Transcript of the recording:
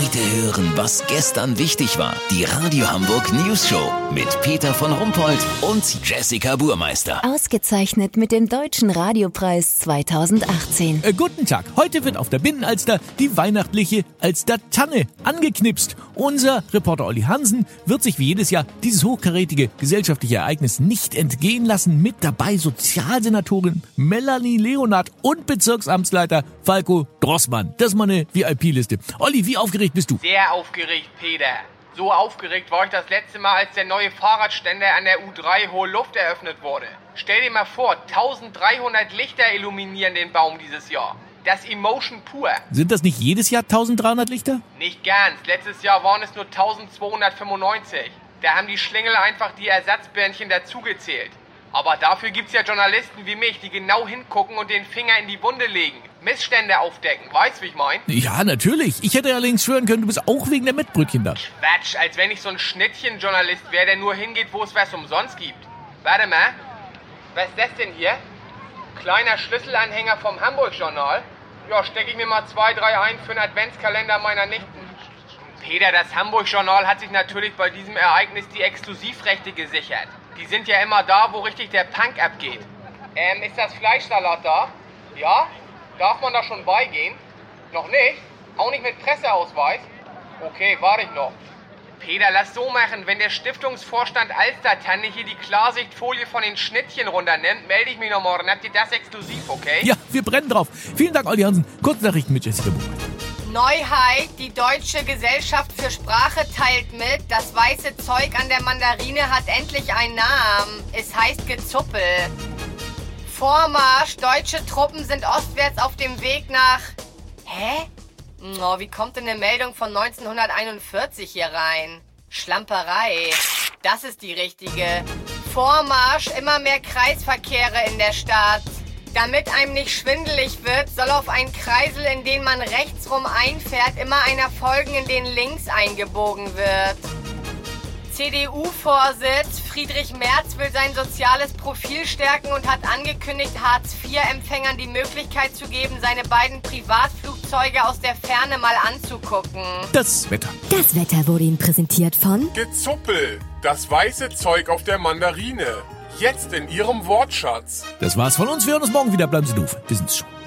Heute hören, was gestern wichtig war. Die Radio Hamburg News Show mit Peter von Rumpold und Jessica Burmeister. Ausgezeichnet mit dem Deutschen Radiopreis 2018. Äh, guten Tag. Heute wird auf der Binnenalster die weihnachtliche Alster-Tanne angeknipst. Unser Reporter Olli Hansen wird sich wie jedes Jahr dieses hochkarätige gesellschaftliche Ereignis nicht entgehen lassen. Mit dabei Sozialsenatorin Melanie Leonard und Bezirksamtsleiter Falco Drossmann. Das ist mal eine VIP-Liste. Olli, wie aufgeregt bist du? Sehr aufgeregt, Peter. So aufgeregt war ich das letzte Mal, als der neue Fahrradständer an der U3 Hohe Luft eröffnet wurde. Stell dir mal vor, 1300 Lichter illuminieren den Baum dieses Jahr. Das Emotion pur. Sind das nicht jedes Jahr 1300 Lichter? Nicht ganz. Letztes Jahr waren es nur 1295. Da haben die Schlingel einfach die Ersatzbändchen dazugezählt. Aber dafür gibt's ja Journalisten wie mich, die genau hingucken und den Finger in die Wunde legen. Missstände aufdecken, weißt wie ich mein? Ja, natürlich. Ich hätte allerdings schwören können, du bist auch wegen der Mettbrötchen da. Quatsch, als wenn ich so ein Schnittchenjournalist wäre, der nur hingeht, wo es was umsonst gibt. Warte mal. Was ist das denn hier? Kleiner Schlüsselanhänger vom Hamburg-Journal? Ja, stecke ich mir mal zwei, drei ein für einen Adventskalender meiner Nichten. Peter, das Hamburg-Journal hat sich natürlich bei diesem Ereignis die Exklusivrechte gesichert. Die sind ja immer da, wo richtig der Punk abgeht. Ähm, ist das Fleischsalat da? Ja? Darf man da schon beigehen? Noch nicht? Auch nicht mit Presseausweis? Okay, warte ich noch. Peter, lass so machen. Wenn der Stiftungsvorstand Alstertanne hier die Klarsichtfolie von den Schnittchen runternimmt, melde ich mich noch morgen. Habt ihr das exklusiv, okay? Ja, wir brennen drauf. Vielen Dank, Olli Hansen. Kurznachrichten mit Jessica Buchmann. Neuheit, die Deutsche Gesellschaft für Sprache teilt mit, das weiße Zeug an der Mandarine hat endlich einen Namen. Es heißt Gezuppel. Vormarsch, deutsche Truppen sind ostwärts auf dem Weg nach... Hä? Oh, wie kommt denn eine Meldung von 1941 hier rein? Schlamperei. Das ist die richtige. Vormarsch, immer mehr Kreisverkehre in der Stadt. Damit einem nicht schwindelig wird, soll auf einen Kreisel, in den man rechtsrum einfährt, immer einer folgen, in den links eingebogen wird. CDU-Vorsitz Friedrich Merz will sein soziales Profil stärken und hat angekündigt, Hartz-IV-Empfängern die Möglichkeit zu geben, seine beiden Privatflugzeuge aus der Ferne mal anzugucken. Das Wetter. Das Wetter wurde Ihnen präsentiert von Gezuppel, das weiße Zeug auf der Mandarine. Jetzt in Ihrem Wortschatz. Das war's von uns. Wir hören uns morgen wieder. Bleiben Sie doof. Wir sind's schon.